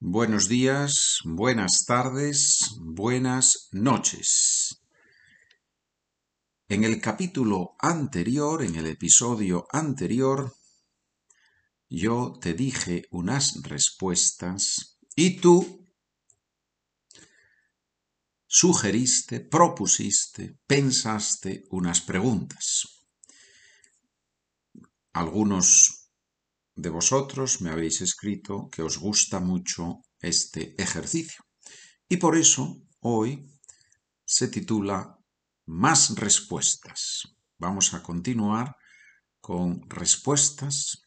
Buenos días, buenas tardes, buenas noches. En el capítulo anterior, en el episodio anterior, yo te dije unas respuestas y tú sugeriste, propusiste, pensaste unas preguntas. Algunos de vosotros me habéis escrito que os gusta mucho este ejercicio. Y por eso hoy se titula Más respuestas. Vamos a continuar con respuestas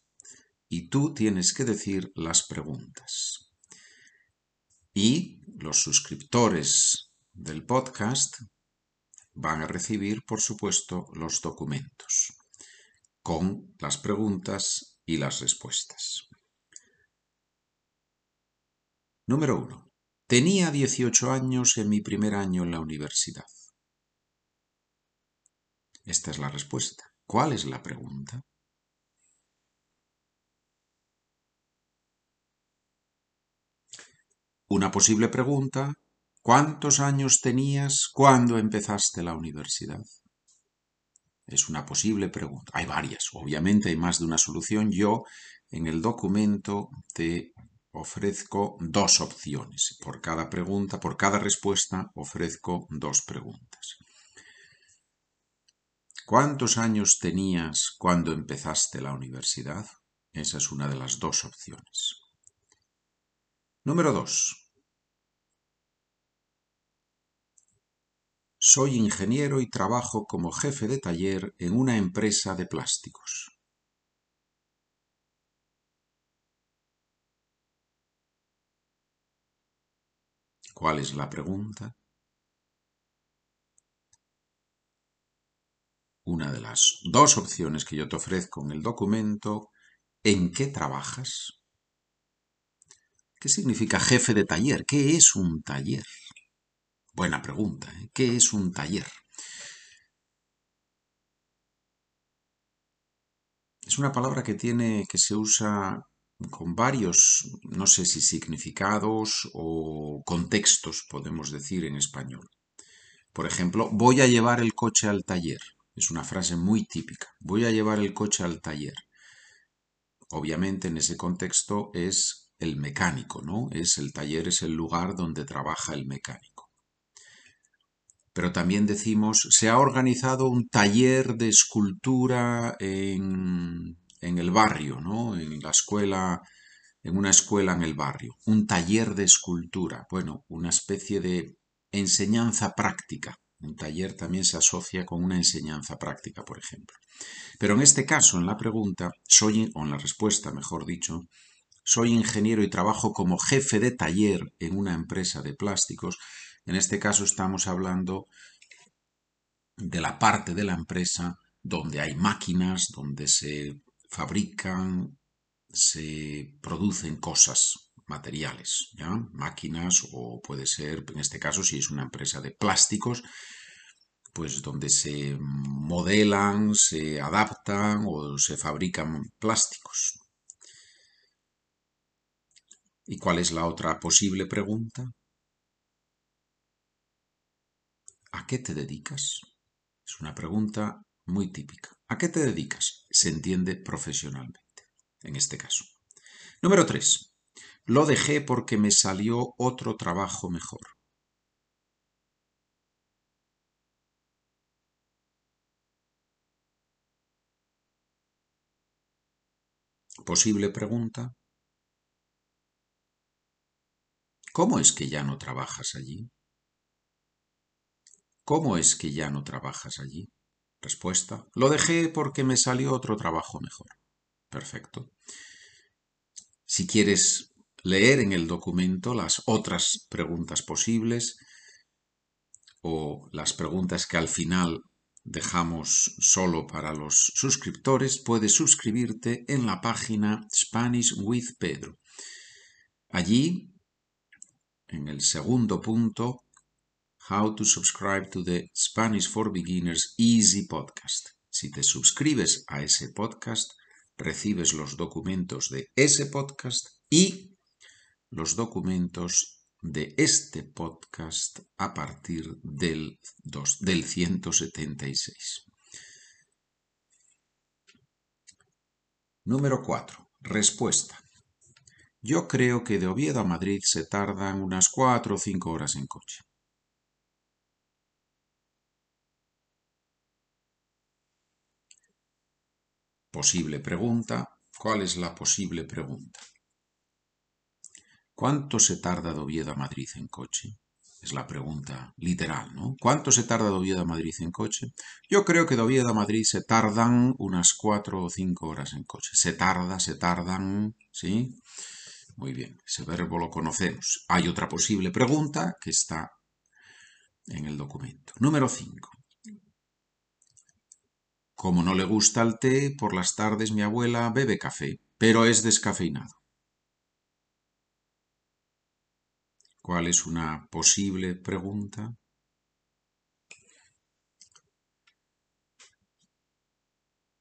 y tú tienes que decir las preguntas. Y los suscriptores del podcast van a recibir, por supuesto, los documentos con las preguntas las respuestas. Número 1. Tenía 18 años en mi primer año en la universidad. Esta es la respuesta. ¿Cuál es la pregunta? Una posible pregunta. ¿Cuántos años tenías cuando empezaste la universidad? Es una posible pregunta. Hay varias, obviamente hay más de una solución. Yo en el documento te ofrezco dos opciones. Por cada pregunta, por cada respuesta, ofrezco dos preguntas. ¿Cuántos años tenías cuando empezaste la universidad? Esa es una de las dos opciones. Número dos. Soy ingeniero y trabajo como jefe de taller en una empresa de plásticos. ¿Cuál es la pregunta? Una de las dos opciones que yo te ofrezco en el documento, ¿en qué trabajas? ¿Qué significa jefe de taller? ¿Qué es un taller? Buena pregunta. ¿eh? ¿Qué es un taller? Es una palabra que tiene, que se usa con varios, no sé si significados o contextos, podemos decir en español. Por ejemplo, voy a llevar el coche al taller. Es una frase muy típica. Voy a llevar el coche al taller. Obviamente en ese contexto es el mecánico, ¿no? Es el taller, es el lugar donde trabaja el mecánico. Pero también decimos, se ha organizado un taller de escultura en, en el barrio, ¿no? En la escuela, en una escuela en el barrio. Un taller de escultura. Bueno, una especie de enseñanza práctica. Un taller también se asocia con una enseñanza práctica, por ejemplo. Pero en este caso, en la pregunta, soy, o en la respuesta, mejor dicho, soy ingeniero y trabajo como jefe de taller en una empresa de plásticos, en este caso estamos hablando de la parte de la empresa donde hay máquinas, donde se fabrican, se producen cosas materiales. Máquinas o puede ser, en este caso, si es una empresa de plásticos, pues donde se modelan, se adaptan o se fabrican plásticos. ¿Y cuál es la otra posible pregunta? ¿A qué te dedicas? Es una pregunta muy típica. ¿A qué te dedicas? Se entiende profesionalmente, en este caso. Número 3. Lo dejé porque me salió otro trabajo mejor. Posible pregunta. ¿Cómo es que ya no trabajas allí? ¿Cómo es que ya no trabajas allí? Respuesta. Lo dejé porque me salió otro trabajo mejor. Perfecto. Si quieres leer en el documento las otras preguntas posibles o las preguntas que al final dejamos solo para los suscriptores, puedes suscribirte en la página Spanish with Pedro. Allí, en el segundo punto, How to subscribe to the Spanish for Beginners Easy Podcast. Si te suscribes a ese podcast, recibes los documentos de ese podcast y los documentos de este podcast a partir del, del 176. Número 4. Respuesta. Yo creo que de Oviedo a Madrid se tardan unas 4 o 5 horas en coche. Posible pregunta. ¿Cuál es la posible pregunta? ¿Cuánto se tarda de Oviedo a Madrid en coche? Es la pregunta literal, ¿no? ¿Cuánto se tarda de Oviedo a Madrid en coche? Yo creo que de Oviedo a Madrid se tardan unas cuatro o cinco horas en coche. Se tarda, se tardan, ¿sí? Muy bien, ese verbo lo conocemos. Hay otra posible pregunta que está en el documento. Número 5. Como no le gusta el té, por las tardes mi abuela bebe café, pero es descafeinado. ¿Cuál es una posible pregunta?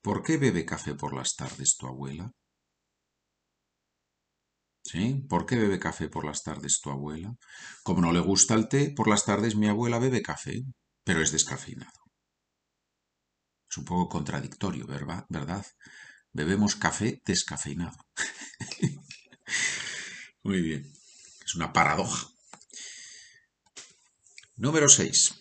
¿Por qué bebe café por las tardes tu abuela? ¿Sí? ¿Por qué bebe café por las tardes tu abuela? Como no le gusta el té, por las tardes mi abuela bebe café, pero es descafeinado. Es un poco contradictorio, ¿verdad? Bebemos café descafeinado. Muy bien. Es una paradoja. Número 6.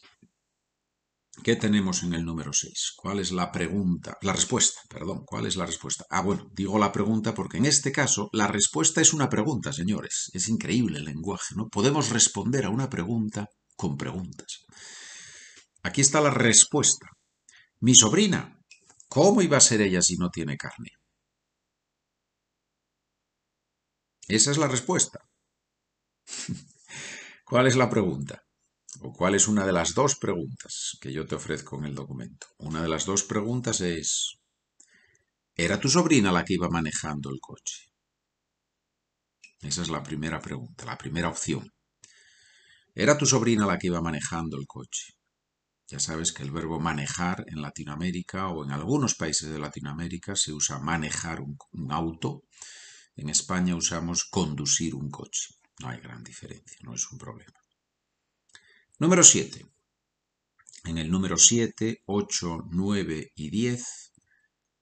¿Qué tenemos en el número 6? ¿Cuál es la pregunta? La respuesta, perdón. ¿Cuál es la respuesta? Ah, bueno, digo la pregunta porque en este caso la respuesta es una pregunta, señores. Es increíble el lenguaje, ¿no? Podemos responder a una pregunta con preguntas. Aquí está la respuesta. Mi sobrina, ¿cómo iba a ser ella si no tiene carne? Esa es la respuesta. ¿Cuál es la pregunta? ¿O cuál es una de las dos preguntas que yo te ofrezco en el documento? Una de las dos preguntas es, ¿era tu sobrina la que iba manejando el coche? Esa es la primera pregunta, la primera opción. ¿Era tu sobrina la que iba manejando el coche? Ya sabes que el verbo manejar en Latinoamérica o en algunos países de Latinoamérica se usa manejar un, auto. En España usamos conducir un coche. No hay gran diferencia, no es un problema. Número 7. En el número 7, 8, 9 y 10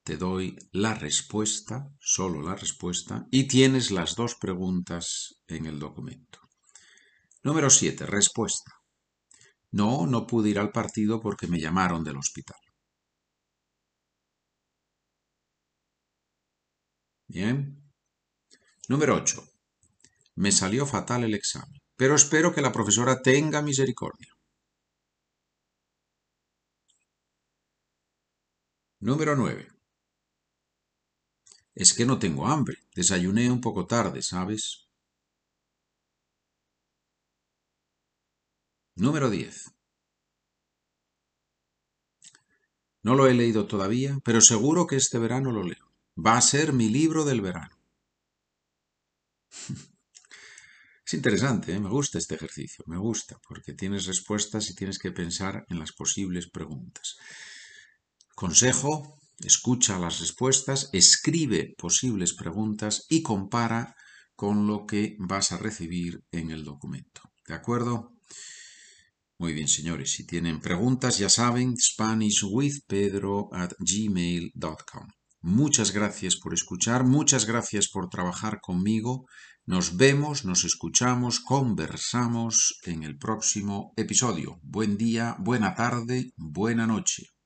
te doy la respuesta, solo la respuesta, y tienes las dos preguntas en el documento. Número 7. Respuesta. No, no pude ir al partido porque me llamaron del hospital. Bien. Número 8. Me salió fatal el examen, pero espero que la profesora tenga misericordia. Número 9. Es que no tengo hambre. Desayuné un poco tarde, ¿sabes? Número 10. No lo he leído todavía, pero seguro que este verano lo leo. Va a ser mi libro del verano. Es interesante, ¿eh? me gusta este ejercicio, me gusta, porque tienes respuestas y tienes que pensar en las posibles preguntas. Consejo, escucha las respuestas, escribe posibles preguntas y compara con lo que vas a recibir en el documento. ¿De acuerdo? Muy bien, señores. Si tienen preguntas, ya saben, SpanishWithPedro at gmail.com. Muchas gracias por escuchar, muchas gracias por trabajar conmigo. Nos vemos, nos escuchamos, conversamos en el próximo episodio. Buen día, buena tarde, buena noche.